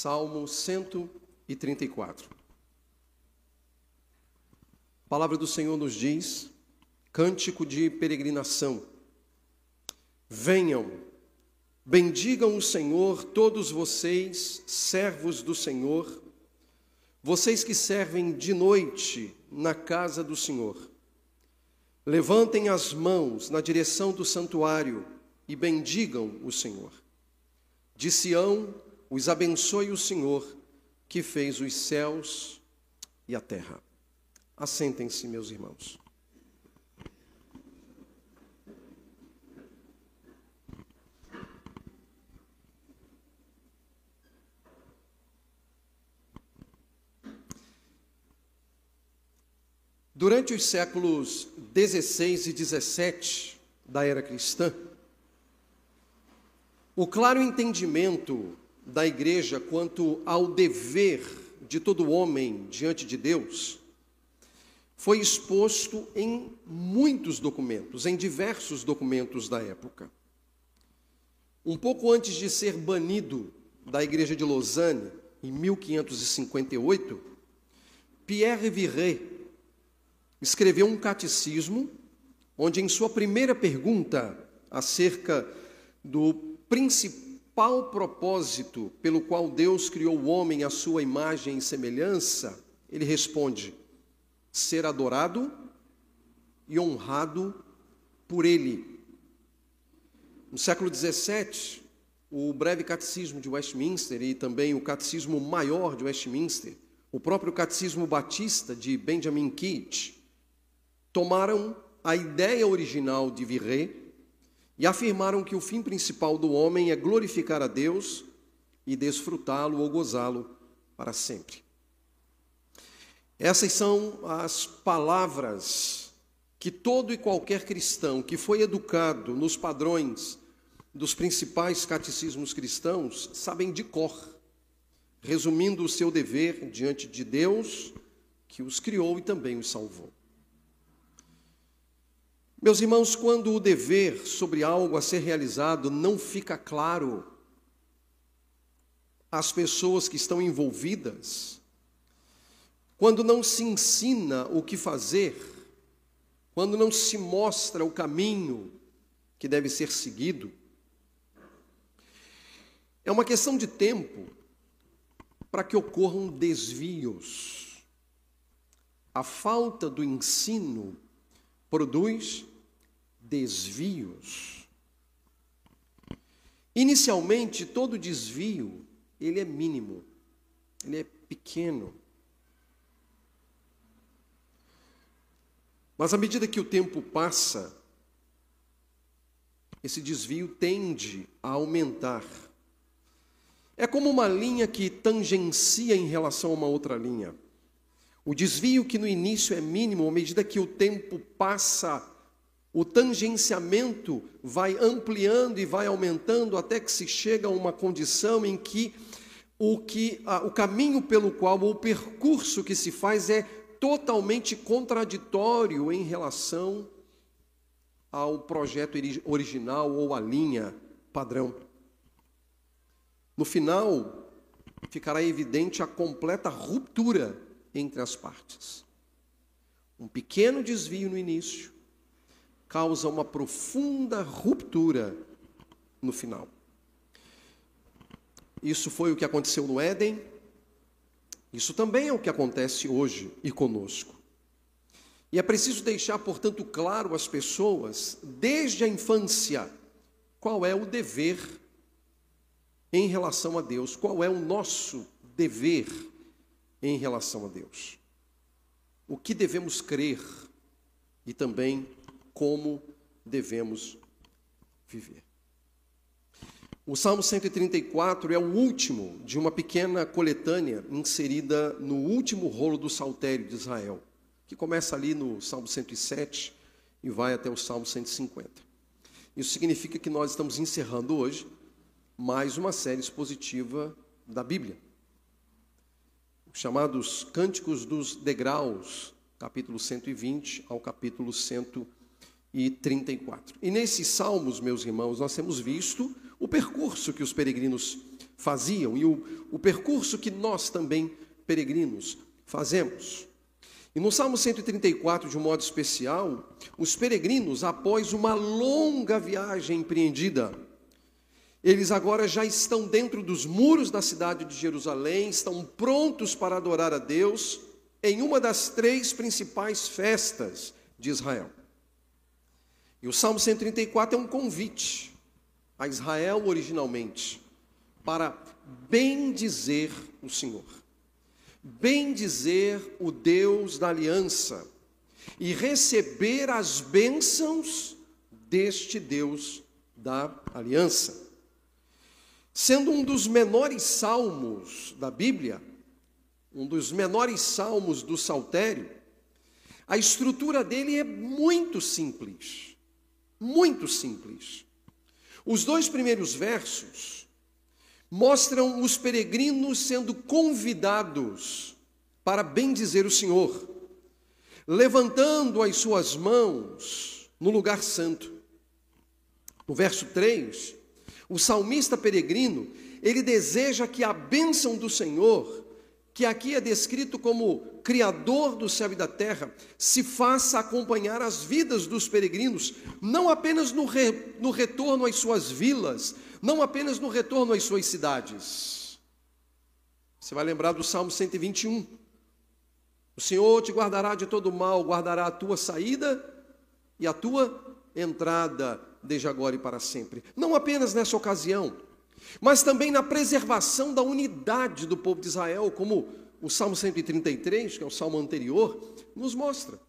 Salmo 134. A palavra do Senhor nos diz, cântico de peregrinação. Venham, bendigam o Senhor, todos vocês, servos do Senhor, vocês que servem de noite na casa do Senhor. Levantem as mãos na direção do santuário e bendigam o Senhor. De Sião, os abençoe o Senhor, que fez os céus e a terra. Assentem-se, meus irmãos. Durante os séculos 16 e 17 da era cristã, o claro entendimento da igreja quanto ao dever de todo homem diante de Deus foi exposto em muitos documentos, em diversos documentos da época. Um pouco antes de ser banido da igreja de Lausanne, em 1558, Pierre Viret escreveu um catecismo onde, em sua primeira pergunta acerca do principal principal propósito pelo qual Deus criou o homem à sua imagem e semelhança, ele responde: ser adorado e honrado por ele. No século XVII, o breve catecismo de Westminster e também o catecismo maior de Westminster, o próprio catecismo batista de Benjamin Keach, tomaram a ideia original de Virret e afirmaram que o fim principal do homem é glorificar a Deus e desfrutá-lo ou gozá-lo para sempre. Essas são as palavras que todo e qualquer cristão que foi educado nos padrões dos principais catecismos cristãos sabem de cor, resumindo o seu dever diante de Deus, que os criou e também os salvou. Meus irmãos, quando o dever sobre algo a ser realizado não fica claro às pessoas que estão envolvidas, quando não se ensina o que fazer, quando não se mostra o caminho que deve ser seguido, é uma questão de tempo para que ocorram desvios. A falta do ensino produz desvios. Inicialmente, todo desvio, ele é mínimo, ele é pequeno. Mas à medida que o tempo passa, esse desvio tende a aumentar. É como uma linha que tangencia em relação a uma outra linha. O desvio que no início é mínimo, à medida que o tempo passa, o tangenciamento vai ampliando e vai aumentando até que se chega a uma condição em que o, que, o caminho pelo qual, o percurso que se faz é totalmente contraditório em relação ao projeto original ou à linha padrão. No final, ficará evidente a completa ruptura entre as partes. Um pequeno desvio no início causa uma profunda ruptura no final. Isso foi o que aconteceu no Éden, isso também é o que acontece hoje e conosco. E é preciso deixar, portanto, claro às pessoas, desde a infância, qual é o dever em relação a Deus, qual é o nosso dever em relação a Deus. O que devemos crer e também como devemos viver. O Salmo 134 é o último de uma pequena coletânea inserida no último rolo do Saltério de Israel, que começa ali no Salmo 107 e vai até o Salmo 150. Isso significa que nós estamos encerrando hoje mais uma série expositiva da Bíblia chamados Cânticos dos Degraus, capítulo 120 ao capítulo 134. E nesses salmos, meus irmãos, nós temos visto o percurso que os peregrinos faziam e o, o percurso que nós também, peregrinos, fazemos. E no Salmo 134, de um modo especial, os peregrinos, após uma longa viagem empreendida, eles agora já estão dentro dos muros da cidade de Jerusalém, estão prontos para adorar a Deus em uma das três principais festas de Israel. E o Salmo 134 é um convite a Israel originalmente para bendizer o Senhor, bendizer o Deus da aliança e receber as bênçãos deste Deus da aliança. Sendo um dos menores salmos da Bíblia, um dos menores salmos do Saltério, a estrutura dele é muito simples. Muito simples. Os dois primeiros versos mostram os peregrinos sendo convidados para bendizer o Senhor, levantando as suas mãos no lugar santo. No verso 3, o salmista peregrino, ele deseja que a bênção do Senhor, que aqui é descrito como Criador do céu e da terra, se faça acompanhar as vidas dos peregrinos, não apenas no, re, no retorno às suas vilas, não apenas no retorno às suas cidades. Você vai lembrar do Salmo 121. O Senhor te guardará de todo mal, guardará a tua saída e a tua entrada desde agora e para sempre. Não apenas nessa ocasião, mas também na preservação da unidade do povo de Israel, como o Salmo 133, que é o salmo anterior, nos mostra.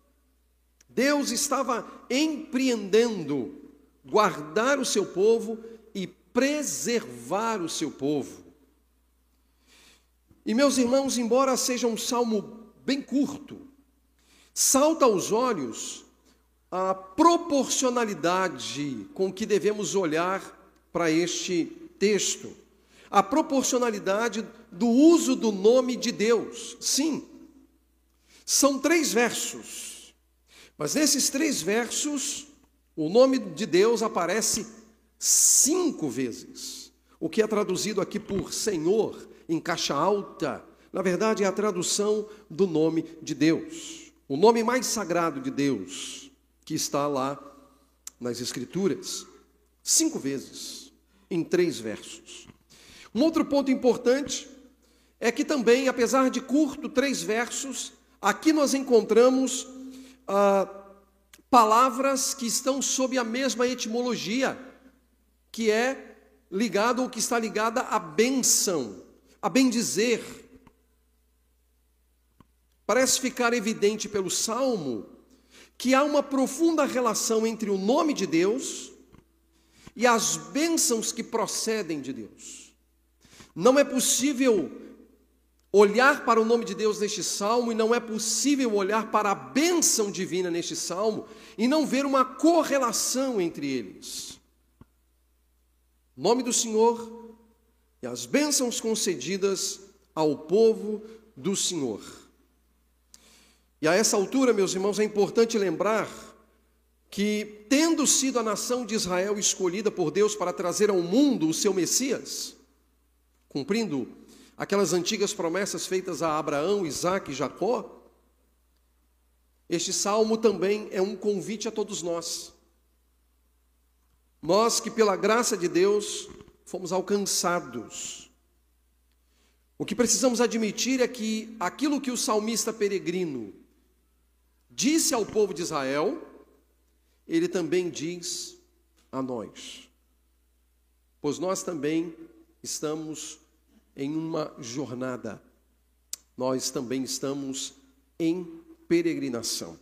Deus estava empreendendo guardar o seu povo e preservar o seu povo. E meus irmãos, embora seja um salmo bem curto, salta aos olhos a proporcionalidade com que devemos olhar para este texto, a proporcionalidade do uso do nome de Deus. Sim, são três versos, mas nesses três versos, o nome de Deus aparece cinco vezes, o que é traduzido aqui por Senhor, em caixa alta, na verdade é a tradução do nome de Deus, o nome mais sagrado de Deus que está lá nas Escrituras, cinco vezes, em três versos. Um outro ponto importante é que também, apesar de curto, três versos, aqui nós encontramos ah, palavras que estão sob a mesma etimologia, que é ligado ou que está ligada à benção, a bendizer. Parece ficar evidente pelo salmo que há uma profunda relação entre o nome de Deus e as bênçãos que procedem de Deus. Não é possível olhar para o nome de Deus neste salmo e não é possível olhar para a bênção divina neste salmo e não ver uma correlação entre eles. Nome do Senhor e as bênçãos concedidas ao povo do Senhor. E a essa altura, meus irmãos, é importante lembrar que, tendo sido a nação de Israel escolhida por Deus para trazer ao mundo o seu Messias, cumprindo aquelas antigas promessas feitas a Abraão, Isaac e Jacó, este salmo também é um convite a todos nós. Nós que, pela graça de Deus, fomos alcançados. O que precisamos admitir é que aquilo que o salmista peregrino disse ao povo de Israel, ele também diz a nós. Pois nós também estamos em uma jornada, nós também estamos em peregrinação.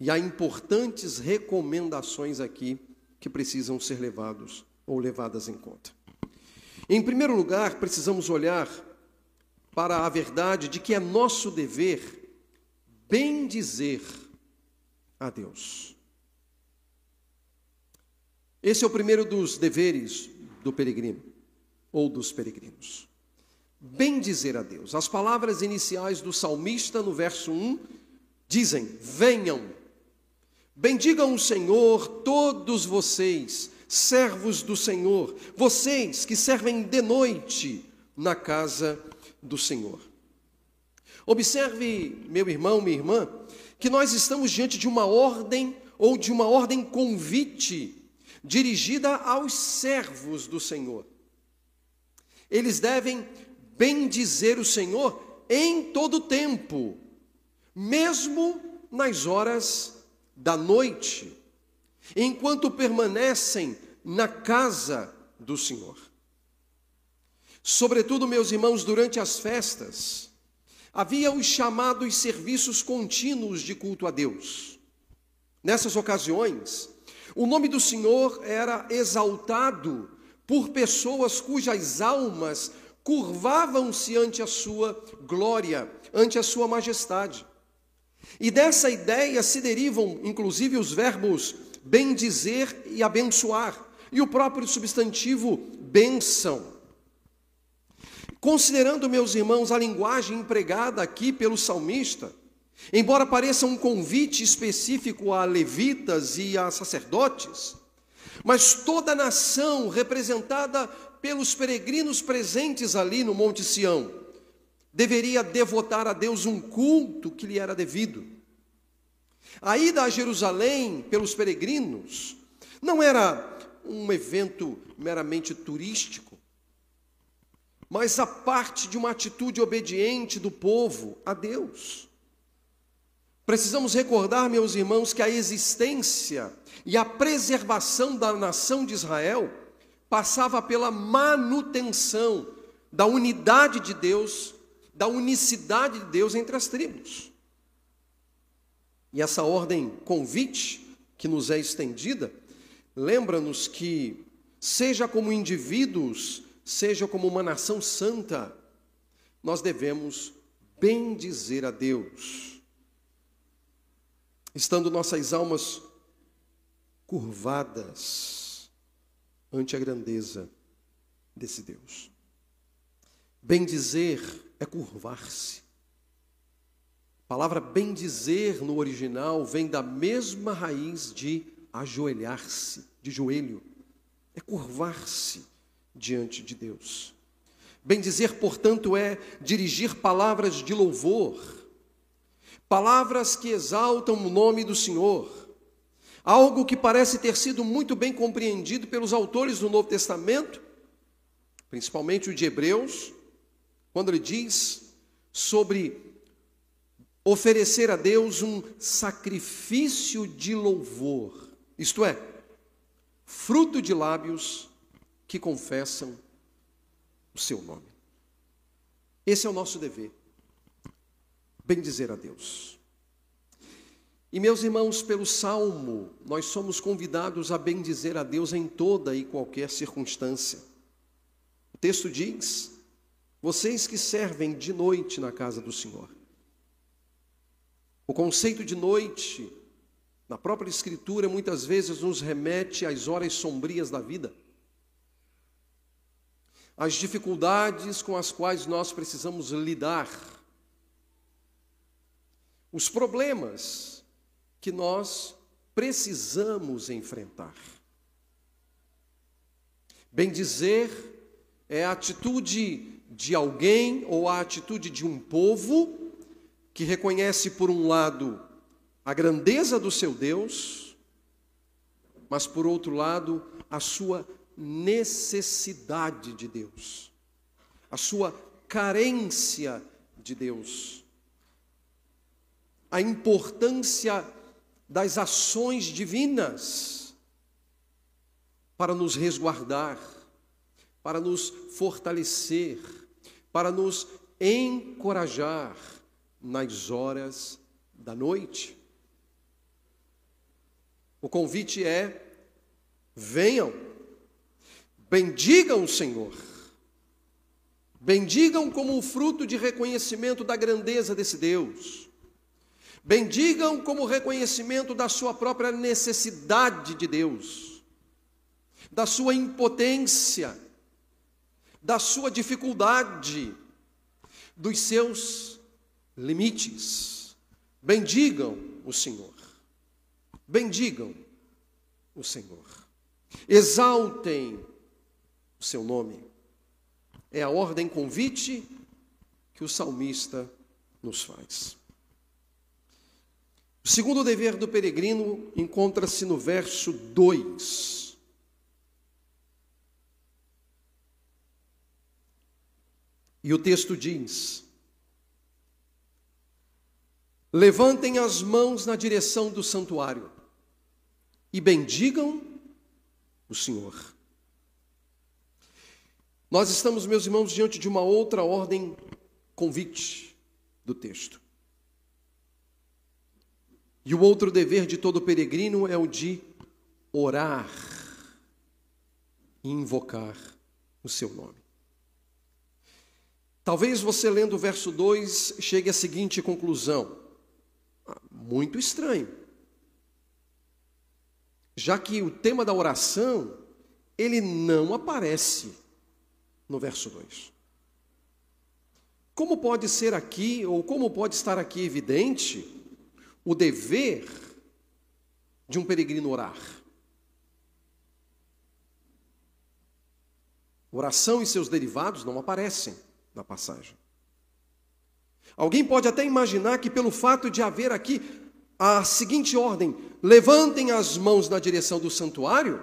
E há importantes recomendações aqui que precisam ser levados ou levadas em conta. Em primeiro lugar, precisamos olhar para a verdade de que é nosso dever bendizer a Deus. Esse é o primeiro dos deveres do peregrino ou dos peregrinos. Bendizer a Deus. As palavras iniciais do salmista no verso 1 dizem: Venham, bendigam o Senhor, todos vocês, servos do Senhor, vocês que servem de noite na casa do Senhor. Observe, meu irmão, minha irmã, que nós estamos diante de uma ordem ou de uma ordem convite dirigida aos servos do Senhor. Eles devem bendizer o Senhor em todo tempo, mesmo nas horas da noite, enquanto permanecem na casa do Senhor. Sobretudo, meus irmãos, durante as festas, havia os chamados serviços contínuos de culto a Deus. Nessas ocasiões, o nome do Senhor era exaltado por pessoas cujas almas curvavam-se ante a sua glória, ante a sua majestade. E dessa ideia se derivam, inclusive, os verbos bendizer e abençoar, e o próprio substantivo bênção. Considerando, meus irmãos, a linguagem empregada aqui pelo salmista, embora pareça um convite específico a levitas e a sacerdotes, mas toda a nação representada pelos peregrinos presentes ali no Monte Sião deveria devotar a Deus um culto que lhe era devido. A ida a Jerusalém pelos peregrinos não era um evento meramente turístico, mas a parte de uma atitude obediente do povo a Deus. Precisamos recordar, meus irmãos, que a existência e a preservação da nação de Israel passava pela manutenção da unidade de Deus, da unicidade de Deus entre as tribos. E essa ordem convite que nos é estendida, lembra-nos que, seja como indivíduos, seja como uma nação santa, nós devemos bendizer a Deus. Estando nossas almas curvadas ante a grandeza desse Deus. Bendizer é curvar-se. A palavra bendizer no original vem da mesma raiz de ajoelhar-se, de joelho. É curvar-se diante de Deus. Bendizer, portanto, é dirigir palavras de louvor, palavras que exaltam o nome do Senhor, algo que parece ter sido muito bem compreendido pelos autores do Novo Testamento, principalmente o de Hebreus, quando ele diz sobre oferecer a Deus um sacrifício de louvor, isto é, fruto de lábios que confessam o seu nome. Esse é o nosso dever, bendizer a Deus. E meus irmãos, pelo salmo, nós somos convidados a bendizer a Deus em toda e qualquer circunstância. O texto diz: Vocês que servem de noite na casa do Senhor. O conceito de noite, na própria Escritura, muitas vezes nos remete às horas sombrias da vida as dificuldades com as quais nós precisamos lidar, os problemas que nós precisamos enfrentar. Bem dizer, é a atitude de alguém ou a atitude de um povo que reconhece, por um lado, a grandeza do seu Deus, mas, por outro lado, a sua necessidade de Deus, a sua carência de Deus, a importância das ações divinas para nos resguardar, para nos fortalecer, para nos encorajar nas horas da noite. O convite é: venham, Bendigam o Senhor. Bendigam como um fruto de reconhecimento da grandeza desse Deus. Bendigam como reconhecimento da sua própria necessidade de Deus, da sua impotência, da sua dificuldade, dos seus limites. Bendigam o Senhor. Bendigam o Senhor. exaltem o seu nome. É a ordem convite que o salmista nos faz. O segundo dever do peregrino encontra-se no verso 2. E o texto diz: Levantem as mãos na direção do santuário e bendigam o Senhor. Nós estamos, meus irmãos, diante de uma outra ordem convite do texto. E o outro dever de todo peregrino é o de orar e invocar o seu nome. Talvez você lendo o verso 2 chegue à seguinte conclusão: ah, muito estranho. Já que o tema da oração, ele não aparece no verso 2. Como pode ser aqui, ou como pode estar aqui evidente, o dever de um peregrino orar? Oração e seus derivados não aparecem na passagem. Alguém pode até imaginar que, pelo fato de haver aqui a seguinte ordem: levantem as mãos na direção do santuário,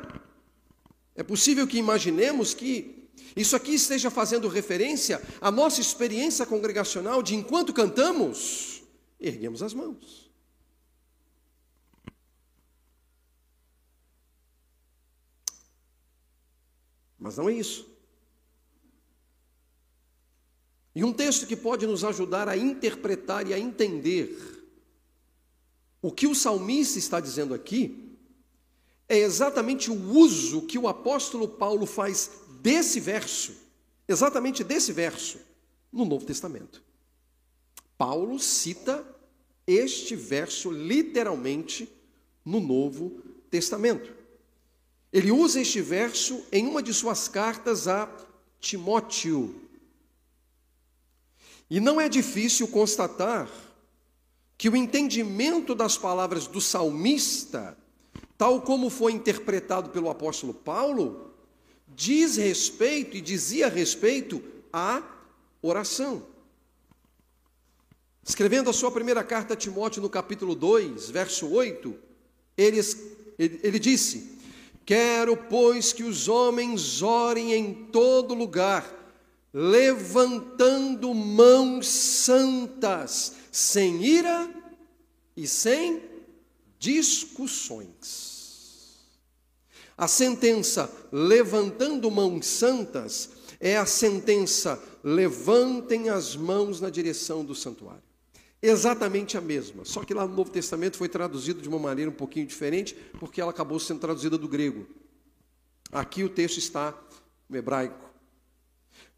é possível que imaginemos que isso aqui esteja fazendo referência à nossa experiência congregacional de enquanto cantamos, erguemos as mãos. Mas não é isso. E um texto que pode nos ajudar a interpretar e a entender o que o salmista está dizendo aqui é exatamente o uso que o apóstolo Paulo faz desse verso, exatamente desse verso, no Novo Testamento. Paulo cita este verso literalmente no Novo Testamento. Ele usa este verso em uma de suas cartas a Timóteo. E não é difícil constatar que o entendimento das palavras do salmista, tal como foi interpretado pelo apóstolo Paulo, diz respeito e dizia respeito à oração. Escrevendo a sua primeira carta a Timóteo no capítulo 2, verso 8, ele, ele, ele disse: Quero, pois, que os homens orem em todo lugar, levantando mãos santas, sem ira e sem discussões. A sentença levantando mãos santas é a sentença levantem as mãos na direção do santuário. Exatamente a mesma, só que lá no Novo Testamento foi traduzido de uma maneira um pouquinho diferente, porque ela acabou sendo traduzida do grego. Aqui o texto está no hebraico.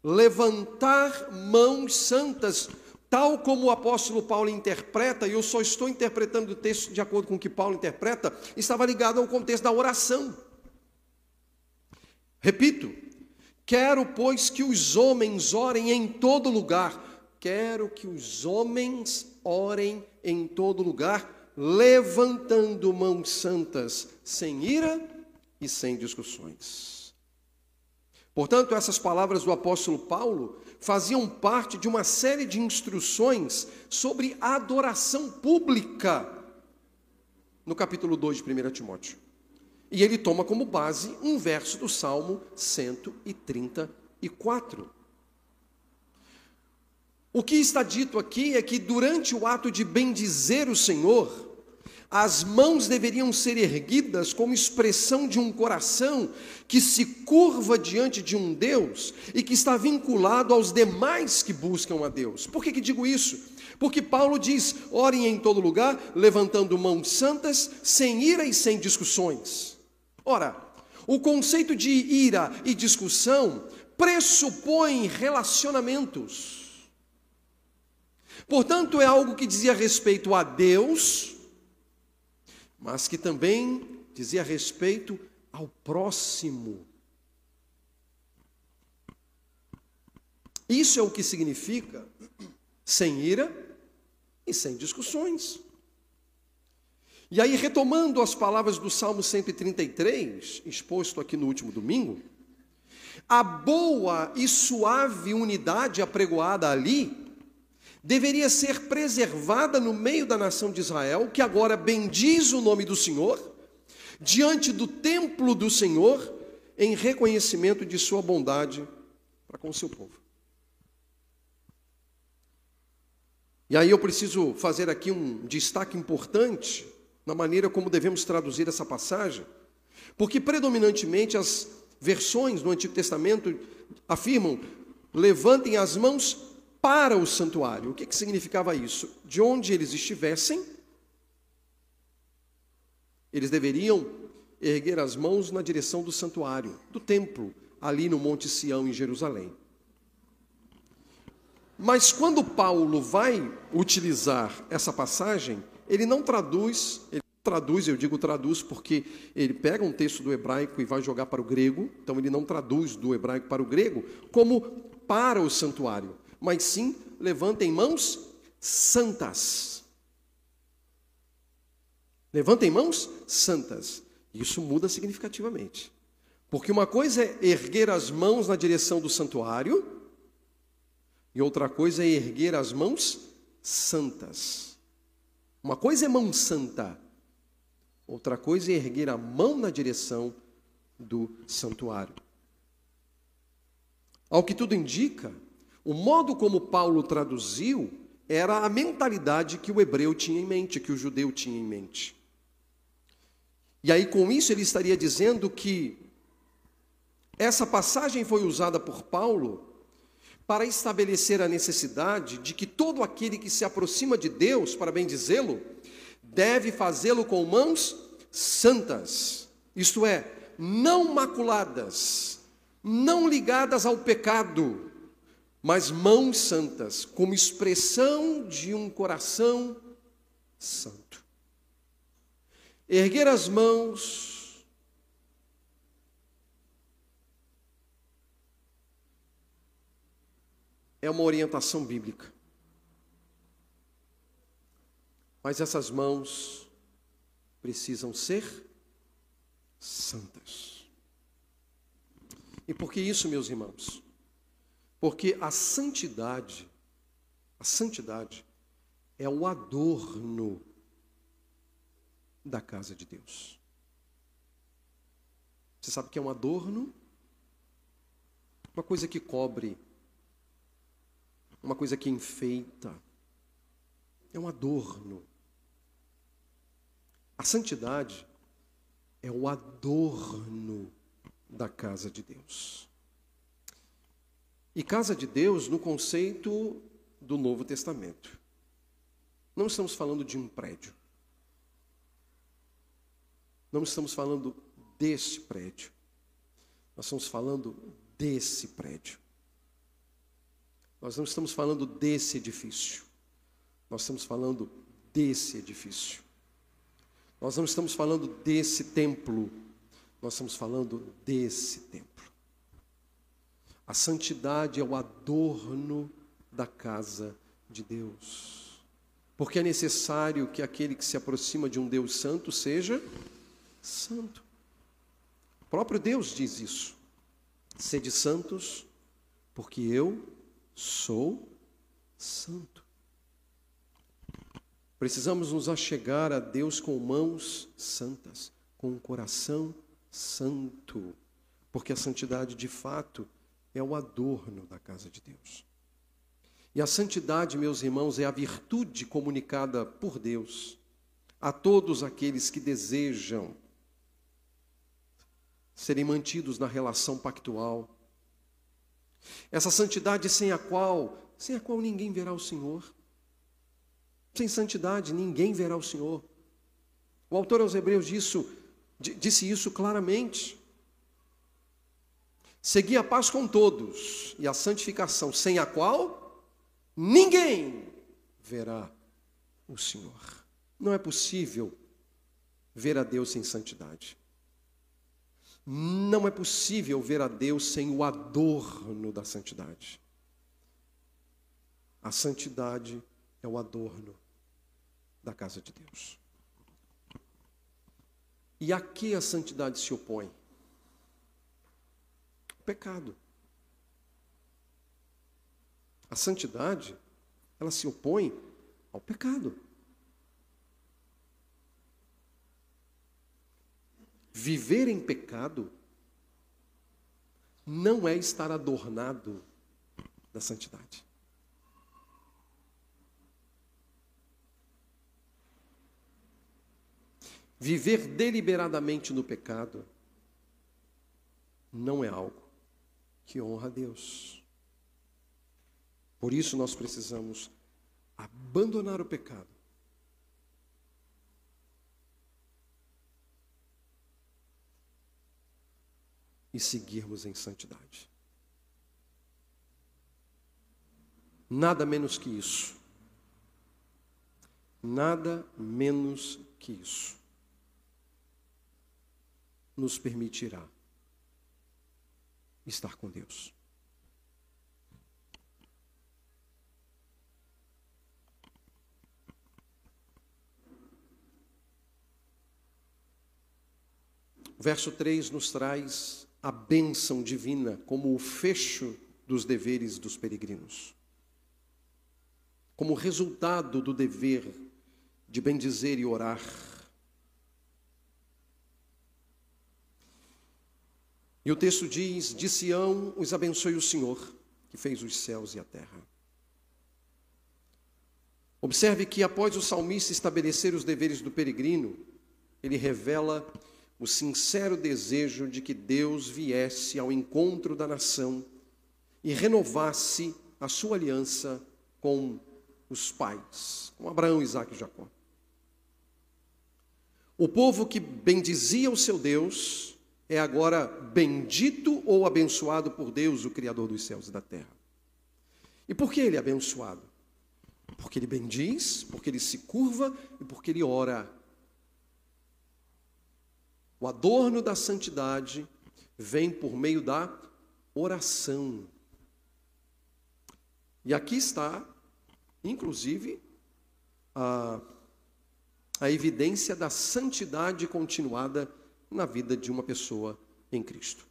Levantar mãos santas, tal como o apóstolo Paulo interpreta, e eu só estou interpretando o texto de acordo com o que Paulo interpreta, estava ligado ao contexto da oração. Repito, quero, pois, que os homens orem em todo lugar. Quero que os homens orem em todo lugar, levantando mãos santas, sem ira e sem discussões. Portanto, essas palavras do apóstolo Paulo faziam parte de uma série de instruções sobre adoração pública no capítulo 2 de 1 Timóteo. E ele toma como base um verso do Salmo 134. O que está dito aqui é que durante o ato de bendizer o Senhor, as mãos deveriam ser erguidas como expressão de um coração que se curva diante de um Deus e que está vinculado aos demais que buscam a Deus. Por que, que digo isso? Porque Paulo diz: orem em todo lugar, levantando mãos santas, sem ira e sem discussões. Ora, o conceito de ira e discussão pressupõe relacionamentos. Portanto, é algo que dizia respeito a Deus, mas que também dizia respeito ao próximo. Isso é o que significa sem ira e sem discussões. E aí, retomando as palavras do Salmo 133, exposto aqui no último domingo, a boa e suave unidade apregoada ali deveria ser preservada no meio da nação de Israel, que agora bendiz o nome do Senhor, diante do templo do Senhor, em reconhecimento de sua bondade para com o seu povo. E aí eu preciso fazer aqui um destaque importante na maneira como devemos traduzir essa passagem, porque predominantemente as versões do Antigo Testamento afirmam: levantem as mãos para o santuário. O que, que significava isso? De onde eles estivessem, eles deveriam erguer as mãos na direção do santuário, do templo, ali no Monte Sião, em Jerusalém. Mas quando Paulo vai utilizar essa passagem, ele não traduz, ele traduz, eu digo traduz porque ele pega um texto do hebraico e vai jogar para o grego, então ele não traduz do hebraico para o grego como para o santuário, mas sim levantem mãos santas. Levantem mãos santas. Isso muda significativamente. Porque uma coisa é erguer as mãos na direção do santuário, e outra coisa é erguer as mãos santas. Uma coisa é mão santa, outra coisa é erguer a mão na direção do santuário. Ao que tudo indica, o modo como Paulo traduziu era a mentalidade que o hebreu tinha em mente, que o judeu tinha em mente. E aí, com isso, ele estaria dizendo que essa passagem foi usada por Paulo para estabelecer a necessidade de que todo aquele que se aproxima de Deus, para bem dizê-lo, deve fazê-lo com mãos santas, isto é, não maculadas, não ligadas ao pecado, mas mãos santas, como expressão de um coração santo. Erguer as mãos é uma orientação bíblica. Mas essas mãos precisam ser santas. E por que isso, meus irmãos? Porque a santidade, a santidade é o adorno da casa de Deus. Você sabe o que é um adorno? Uma coisa que cobre uma coisa que enfeita, é um adorno. A santidade é o adorno da casa de Deus. E casa de Deus no conceito do Novo Testamento. Não estamos falando de um prédio. Não estamos falando desse prédio. Nós estamos falando desse prédio. Nós não estamos falando desse edifício. Nós estamos falando desse edifício. Nós não estamos falando desse templo. Nós estamos falando desse templo. A santidade é o adorno da casa de Deus. Porque é necessário que aquele que se aproxima de um Deus santo seja santo. O próprio Deus diz isso. Sede santos, porque eu sou santo. Precisamos nos achegar a Deus com mãos santas, com um coração santo, porque a santidade de fato é o adorno da casa de Deus. E a santidade, meus irmãos, é a virtude comunicada por Deus a todos aqueles que desejam serem mantidos na relação pactual essa santidade sem a qual, sem a qual ninguém verá o Senhor. Sem santidade ninguém verá o Senhor. O autor aos Hebreus disse, disse isso claramente. Segui a paz com todos e a santificação, sem a qual ninguém verá o Senhor. Não é possível ver a Deus sem santidade. Não é possível ver a Deus sem o adorno da santidade. A santidade é o adorno da casa de Deus. E a que a santidade se opõe? O pecado. A santidade, ela se opõe ao pecado. Viver em pecado não é estar adornado da santidade. Viver deliberadamente no pecado não é algo que honra a Deus. Por isso nós precisamos abandonar o pecado. E seguirmos em santidade. Nada menos que isso. Nada menos que isso nos permitirá estar com Deus. Verso 3 nos traz a bênção divina como o fecho dos deveres dos peregrinos. Como resultado do dever de bendizer e orar E o texto diz: De Sião os abençoe o Senhor, que fez os céus e a terra. Observe que após o salmista estabelecer os deveres do peregrino, ele revela o sincero desejo de que Deus viesse ao encontro da nação e renovasse a sua aliança com os pais, com Abraão, Isaac e Jacó. O povo que bendizia o seu Deus é agora bendito ou abençoado por Deus, o Criador dos céus e da terra. E por que ele é abençoado? Porque ele bendiz, porque ele se curva e porque ele ora. O adorno da santidade vem por meio da oração. E aqui está, inclusive, a, a evidência da santidade continuada na vida de uma pessoa em Cristo.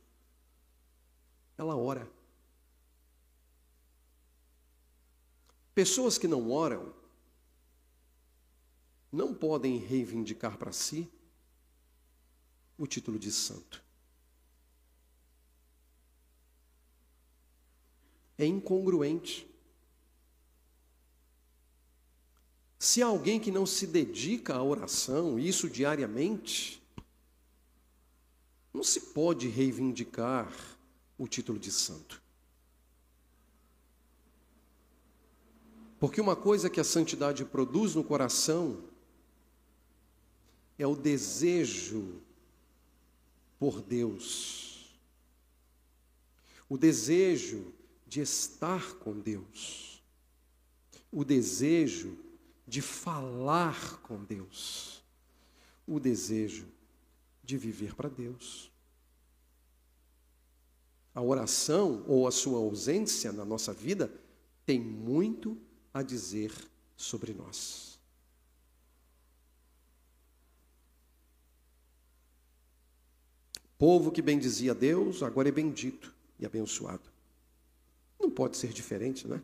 Ela ora. Pessoas que não oram não podem reivindicar para si o título de santo. É incongruente. Se alguém que não se dedica à oração, isso diariamente, não se pode reivindicar o título de santo. Porque uma coisa que a santidade produz no coração é o desejo por Deus, o desejo de estar com Deus, o desejo de falar com Deus, o desejo de viver para Deus. A oração ou a sua ausência na nossa vida tem muito a dizer sobre nós. Povo que bendizia Deus, agora é bendito e abençoado. Não pode ser diferente, né?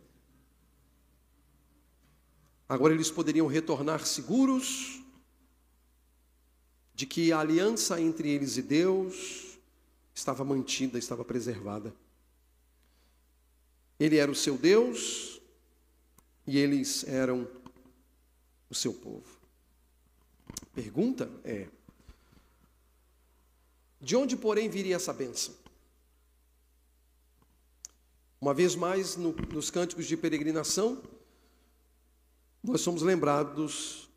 Agora eles poderiam retornar seguros de que a aliança entre eles e Deus estava mantida, estava preservada. Ele era o seu Deus e eles eram o seu povo. Pergunta é: de onde, porém, viria essa bênção? Uma vez mais, no, nos cânticos de peregrinação, nós somos lembrados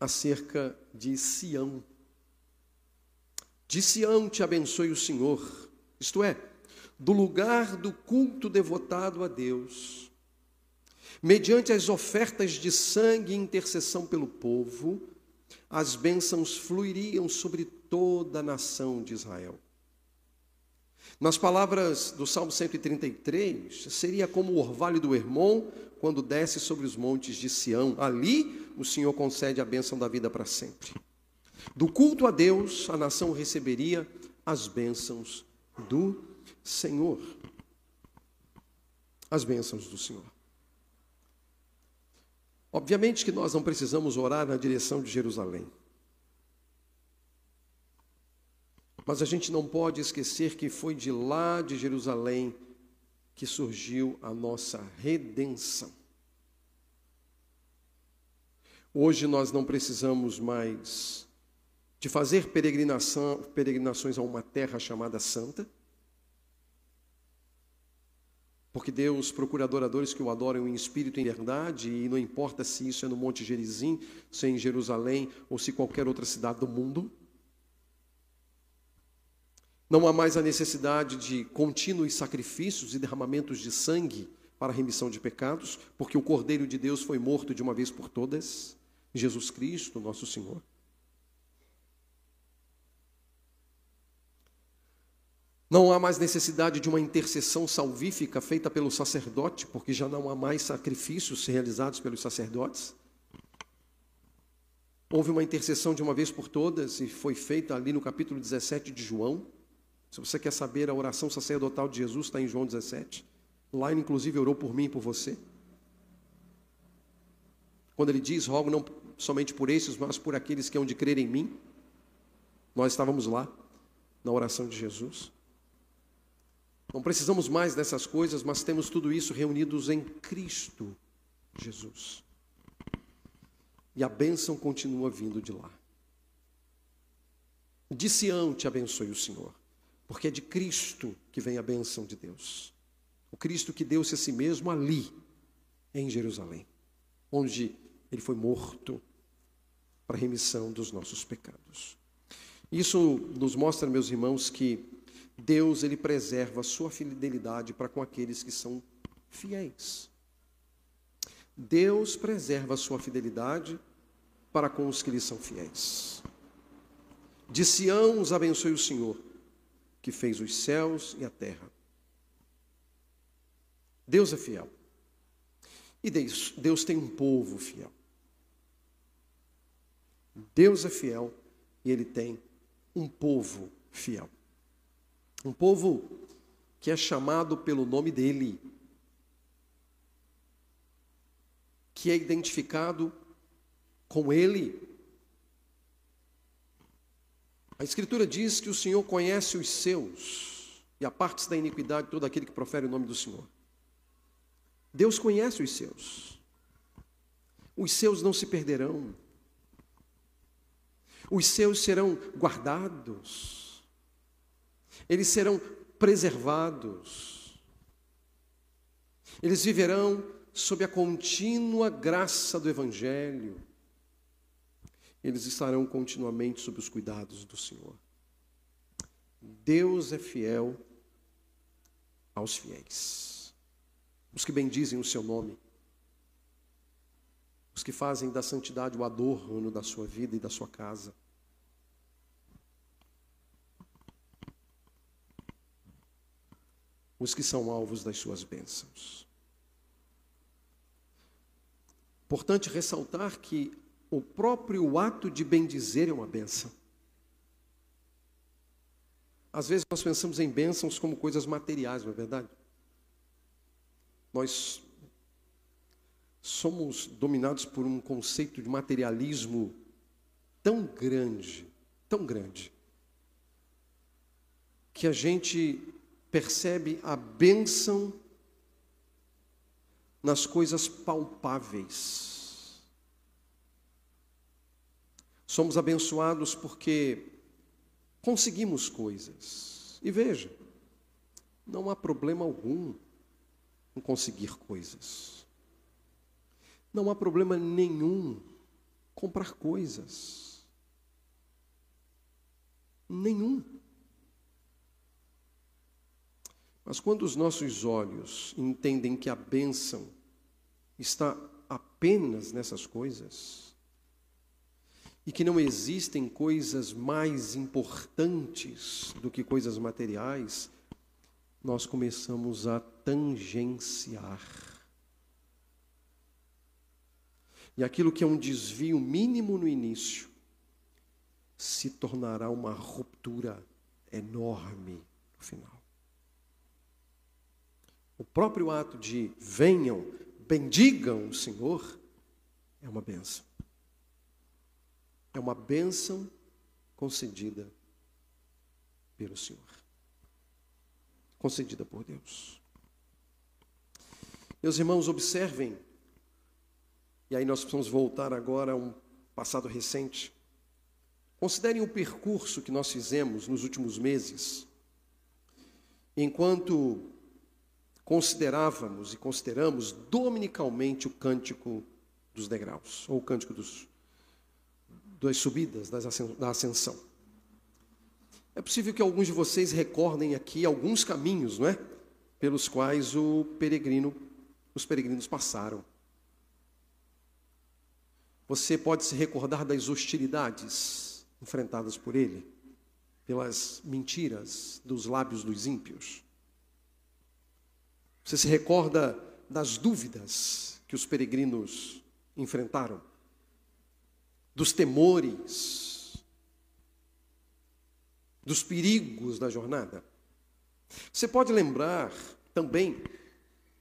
acerca de Sião. De Sião te abençoe o Senhor, isto é, do lugar do culto devotado a Deus, mediante as ofertas de sangue e intercessão pelo povo, as bênçãos fluiriam sobre toda a nação de Israel. Nas palavras do Salmo 133, seria como o orvalho do Hermon quando desce sobre os montes de Sião. Ali o Senhor concede a bênção da vida para sempre. Do culto a Deus, a nação receberia as bênçãos do Senhor. As bênçãos do Senhor. Obviamente que nós não precisamos orar na direção de Jerusalém. Mas a gente não pode esquecer que foi de lá de Jerusalém que surgiu a nossa redenção. Hoje nós não precisamos mais de fazer peregrinações a uma terra chamada Santa, porque Deus procura adoradores que o adoram em espírito e em verdade, e não importa se isso é no Monte Gerizim, se é em Jerusalém ou se qualquer outra cidade do mundo. Não há mais a necessidade de contínuos sacrifícios e derramamentos de sangue para a remissão de pecados, porque o Cordeiro de Deus foi morto de uma vez por todas, Jesus Cristo, nosso Senhor. Não há mais necessidade de uma intercessão salvífica feita pelo sacerdote, porque já não há mais sacrifícios realizados pelos sacerdotes. Houve uma intercessão de uma vez por todas e foi feita ali no capítulo 17 de João. Se você quer saber, a oração sacerdotal de Jesus está em João 17. Lá ele, inclusive, orou por mim e por você. Quando ele diz, rogo não somente por esses, mas por aqueles que hão de crer em mim. Nós estávamos lá, na oração de Jesus. Não precisamos mais dessas coisas, mas temos tudo isso reunidos em Cristo Jesus. E a bênção continua vindo de lá. De Sião te abençoe o Senhor porque é de Cristo que vem a bênção de Deus. O Cristo que deu-se a si mesmo ali, em Jerusalém, onde ele foi morto para a remissão dos nossos pecados. Isso nos mostra, meus irmãos, que Deus ele preserva a sua fidelidade para com aqueles que são fiéis. Deus preserva a sua fidelidade para com os que lhe são fiéis. De Sião os abençoe o Senhor que fez os céus e a terra. Deus é fiel. E Deus, Deus tem um povo fiel. Deus é fiel e Ele tem um povo fiel. Um povo que é chamado pelo nome dEle, que é identificado com Ele a Escritura diz que o Senhor conhece os seus e apartes da iniquidade todo aquele que profere o nome do Senhor. Deus conhece os seus. Os seus não se perderão. Os seus serão guardados. Eles serão preservados. Eles viverão sob a contínua graça do Evangelho eles estarão continuamente sob os cuidados do Senhor. Deus é fiel aos fiéis, os que bendizem o seu nome, os que fazem da santidade o adorno da sua vida e da sua casa. Os que são alvos das suas bênçãos. Importante ressaltar que o próprio ato de bendizer é uma benção. Às vezes nós pensamos em bênçãos como coisas materiais, não é verdade? Nós somos dominados por um conceito de materialismo tão grande, tão grande, que a gente percebe a bênção nas coisas palpáveis. Somos abençoados porque conseguimos coisas. E veja, não há problema algum em conseguir coisas. Não há problema nenhum comprar coisas. Nenhum. Mas quando os nossos olhos entendem que a bênção está apenas nessas coisas, e que não existem coisas mais importantes do que coisas materiais, nós começamos a tangenciar. E aquilo que é um desvio mínimo no início se tornará uma ruptura enorme no final. O próprio ato de venham, bendigam o Senhor, é uma benção. É uma bênção concedida pelo Senhor. Concedida por Deus. Meus irmãos, observem, e aí nós precisamos voltar agora a um passado recente. Considerem o percurso que nós fizemos nos últimos meses, enquanto considerávamos e consideramos dominicalmente o cântico dos degraus, ou o cântico dos, das subidas, da ascensão. É possível que alguns de vocês recordem aqui alguns caminhos, não é? Pelos quais o peregrino, os peregrinos passaram. Você pode se recordar das hostilidades enfrentadas por ele, pelas mentiras dos lábios dos ímpios. Você se recorda das dúvidas que os peregrinos enfrentaram, dos temores, dos perigos da jornada. Você pode lembrar também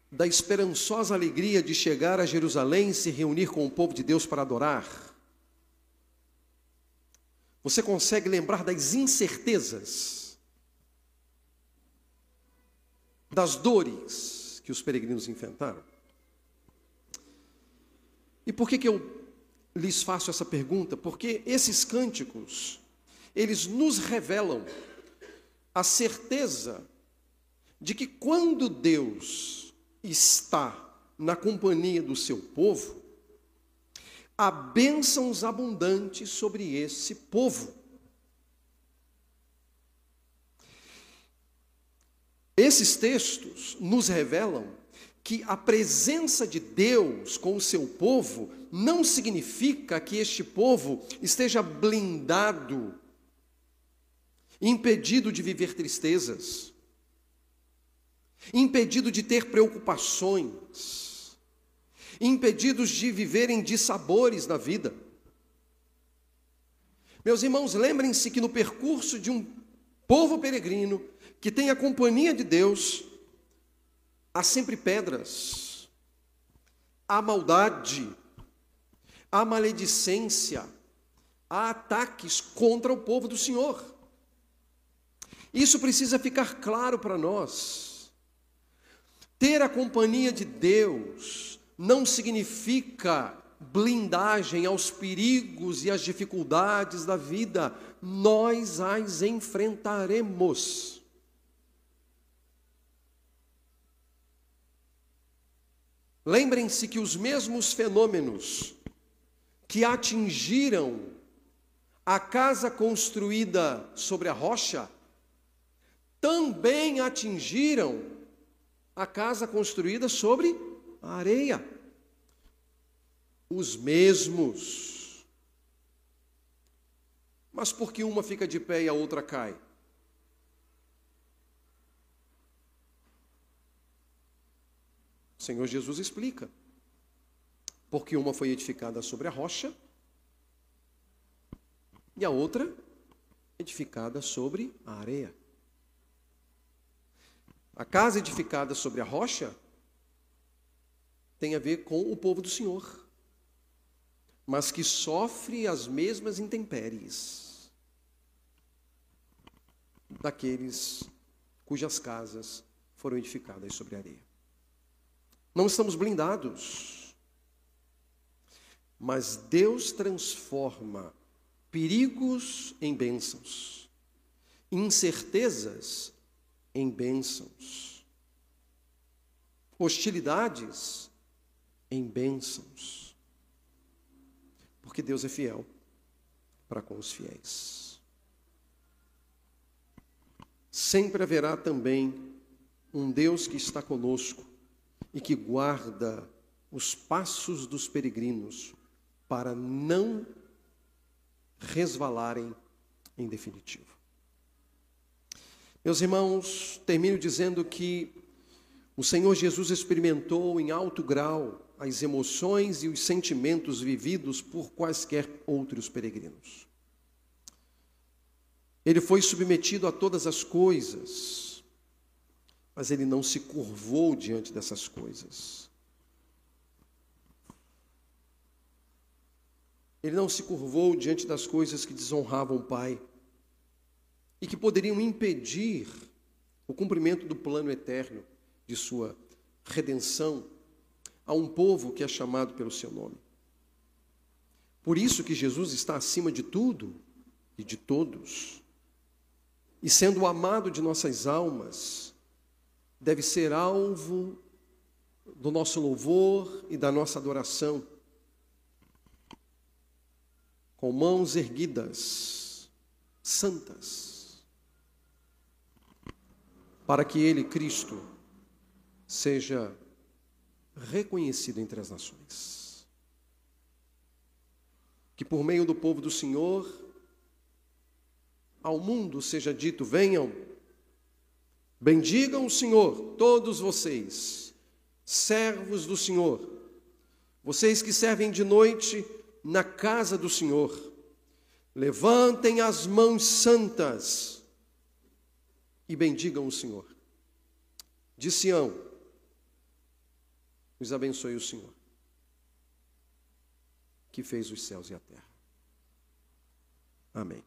da esperançosa alegria de chegar a Jerusalém e se reunir com o povo de Deus para adorar. Você consegue lembrar das incertezas, das dores que os peregrinos enfrentaram? E por que, que eu lhes faço essa pergunta? Porque esses cânticos, eles nos revelam a certeza de que quando Deus está na companhia do seu povo, há bênçãos abundantes sobre esse povo. Esses textos nos revelam que a presença de Deus com o seu povo não significa que este povo esteja blindado, impedido de viver tristezas impedido de ter preocupações, impedidos de viverem de sabores na vida. Meus irmãos, lembrem-se que no percurso de um povo peregrino que tem a companhia de Deus, há sempre pedras, há maldade, há maledicência, há ataques contra o povo do Senhor. Isso precisa ficar claro para nós. Ter a companhia de Deus não significa blindagem aos perigos e às dificuldades da vida, nós as enfrentaremos. Lembrem-se que os mesmos fenômenos que atingiram a casa construída sobre a rocha também atingiram a casa construída sobre a areia. Os mesmos. Mas por que uma fica de pé e a outra cai? O Senhor Jesus explica. Porque uma foi edificada sobre a rocha e a outra edificada sobre a areia. A casa edificada sobre a rocha tem a ver com o povo do Senhor, mas que sofre as mesmas intempéries daqueles cujas casas foram edificadas sobre a areia. Não estamos blindados, mas Deus transforma perigos em bênçãos, incertezas em bênçãos, hostilidades em bênçãos, porque Deus é fiel para com os fiéis. Sempre haverá também um Deus que está conosco e que guarda os passos dos peregrinos para não resvalarem em definitivo. Meus irmãos, termino dizendo que o Senhor Jesus experimentou em alto grau as emoções e os sentimentos vividos por quaisquer outros peregrinos. Ele foi submetido a todas as coisas, mas ele não se curvou diante dessas coisas. Ele não se curvou diante das coisas que desonravam o Pai e que poderiam impedir o cumprimento do plano eterno de sua redenção a um povo que é chamado pelo seu nome. Por isso que Jesus está acima de tudo e de todos. E sendo o amado de nossas almas, deve ser alvo do nosso louvor e da nossa adoração. Com mãos erguidas, santas, para que Ele, Cristo, seja reconhecido entre as nações. Que por meio do povo do Senhor, ao mundo seja dito: venham, bendigam o Senhor, todos vocês, servos do Senhor, vocês que servem de noite na casa do Senhor, levantem as mãos santas e bendigam o Senhor. De Sião, os abençoe o Senhor, que fez os céus e a terra. Amém.